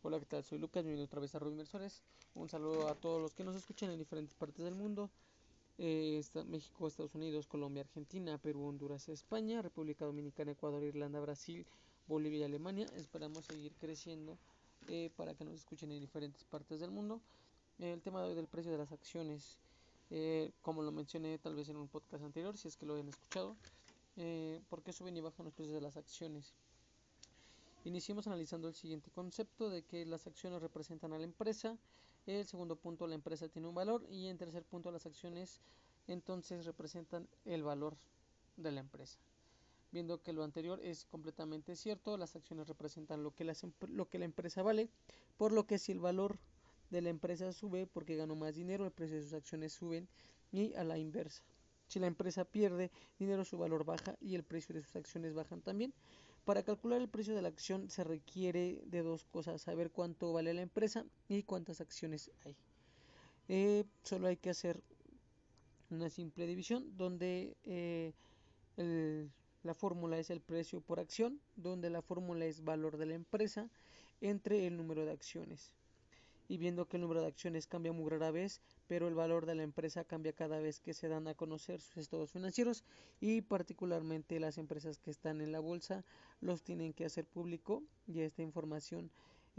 Hola, ¿qué tal? Soy Lucas, bienvenido otra vez a Rubio Inversores. Un saludo a todos los que nos escuchan en diferentes partes del mundo. Eh, México, Estados Unidos, Colombia, Argentina, Perú, Honduras, España, República Dominicana, Ecuador, Irlanda, Brasil, Bolivia y Alemania. Esperamos seguir creciendo eh, para que nos escuchen en diferentes partes del mundo. el tema de hoy del precio de las acciones, eh, como lo mencioné tal vez en un podcast anterior, si es que lo han escuchado, ¿por qué suben y bajan los precios de las acciones? Iniciemos analizando el siguiente concepto de que las acciones representan a la empresa, el segundo punto la empresa tiene un valor y en tercer punto las acciones entonces representan el valor de la empresa. Viendo que lo anterior es completamente cierto, las acciones representan lo que, lo que la empresa vale, por lo que si el valor de la empresa sube porque ganó más dinero, el precio de sus acciones suben y a la inversa. Si la empresa pierde dinero, su valor baja y el precio de sus acciones bajan también. Para calcular el precio de la acción se requiere de dos cosas, saber cuánto vale la empresa y cuántas acciones hay. Eh, solo hay que hacer una simple división donde eh, la fórmula es el precio por acción, donde la fórmula es valor de la empresa entre el número de acciones y viendo que el número de acciones cambia muy rara vez, pero el valor de la empresa cambia cada vez que se dan a conocer sus estados financieros y particularmente las empresas que están en la bolsa los tienen que hacer público y esta información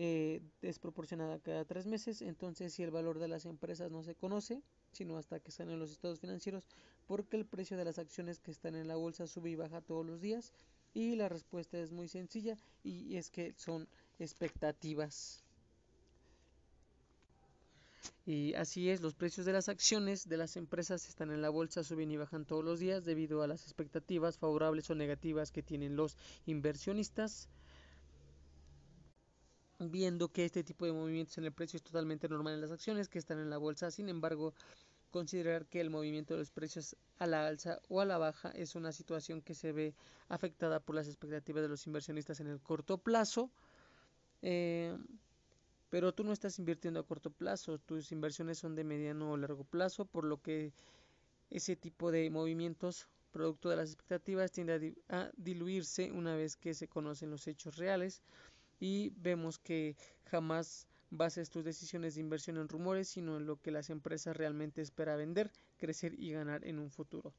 eh, es proporcionada cada tres meses. Entonces, si el valor de las empresas no se conoce, sino hasta que están en los estados financieros, porque el precio de las acciones que están en la bolsa sube y baja todos los días. Y la respuesta es muy sencilla y es que son expectativas. Y así es, los precios de las acciones de las empresas están en la bolsa, suben y bajan todos los días debido a las expectativas favorables o negativas que tienen los inversionistas. Viendo que este tipo de movimientos en el precio es totalmente normal en las acciones que están en la bolsa, sin embargo, considerar que el movimiento de los precios a la alza o a la baja es una situación que se ve afectada por las expectativas de los inversionistas en el corto plazo. Eh, pero tú no estás invirtiendo a corto plazo, tus inversiones son de mediano o largo plazo, por lo que ese tipo de movimientos, producto de las expectativas, tiende a, diluirse una vez que se conocen los hechos reales y vemos que jamás bases tus decisiones de inversión en rumores, sino en lo que las empresas realmente esperan vender, crecer y ganar en un futuro.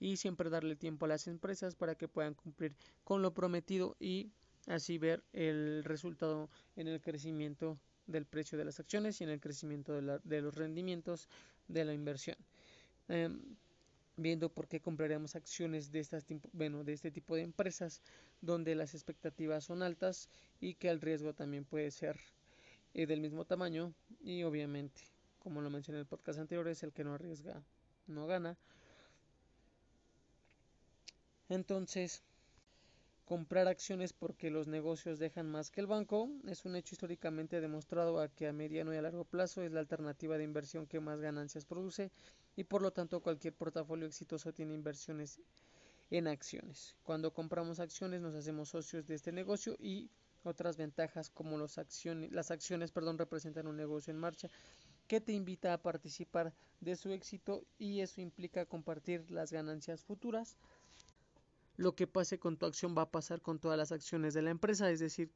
Y siempre darle tiempo a las empresas para que puedan cumplir con lo prometido y así ver el resultado en el crecimiento del precio de las acciones y en el crecimiento de, los rendimientos de la inversión. Em, viendo por qué compraríamos acciones de, estas, bueno, de este tipo de empresas donde las expectativas son altas y que el riesgo también puede ser eh, del mismo tamaño y obviamente, como lo mencioné en el podcast anterior, es el que no arriesga, no gana. Entonces, comprar acciones porque los negocios dejan más que el banco es un hecho históricamente demostrado a que a mediano y a largo plazo es la alternativa de inversión que más ganancias produce y por lo tanto cualquier portafolio exitoso tiene inversiones en acciones. Cuando compramos acciones nos hacemos socios de este negocio y otras ventajas como los acciones, las acciones perdón, representan un negocio en marcha que te invita a participar de su éxito y eso implica compartir las ganancias futuras lo que pase con tu acción va a pasar con todas las acciones de la empresa, es decir,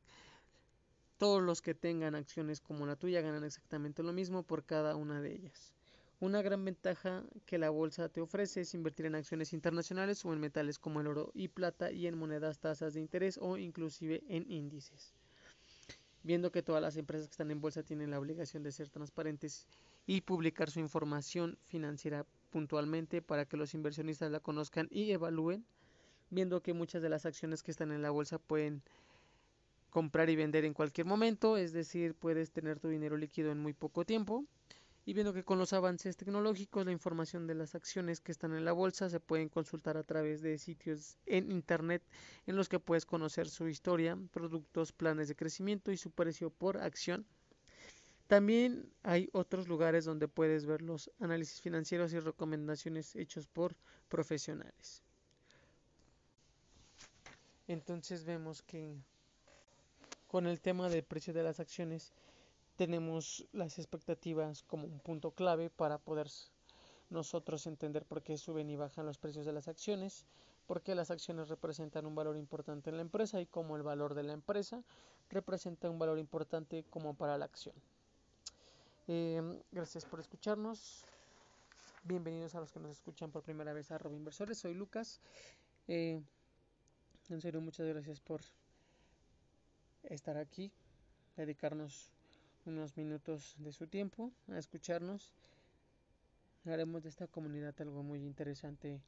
todos los que tengan acciones como la tuya ganan exactamente lo mismo por cada una de ellas. Una gran ventaja que la bolsa te ofrece es invertir en acciones internacionales o en metales como el oro y plata y en monedas tasas de interés o inclusive en índices. Viendo que todas las empresas que están en bolsa tienen la obligación de ser transparentes y publicar su información financiera puntualmente para que los inversionistas la conozcan y evalúen, viendo que muchas de las acciones que están en la bolsa pueden comprar y vender en cualquier momento, es decir, puedes tener tu dinero líquido en muy poco tiempo. Y viendo que con los avances tecnológicos la información de las acciones que están en la bolsa se pueden consultar a través de sitios en internet en los que puedes conocer su historia, productos, planes de crecimiento y su precio por acción. También hay otros lugares donde puedes ver los análisis financieros y recomendaciones hechos por profesionales. Entonces vemos que con el tema del precio de las acciones tenemos las expectativas como un punto clave para poder nosotros entender por qué suben y bajan los precios de las acciones. porque las acciones representan un valor importante en la empresa y como el valor de la empresa representa un valor importante como para la acción. Eh, gracias por escucharnos. Bienvenidos a los que nos escuchan por primera vez a Robin Inversores. Soy Lucas. Eh, en serio, muchas gracias por estar aquí, dedicarnos unos minutos de su tiempo a escucharnos. Haremos de esta comunidad algo muy interesante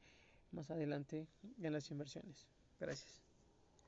más adelante en las inversiones. Gracias.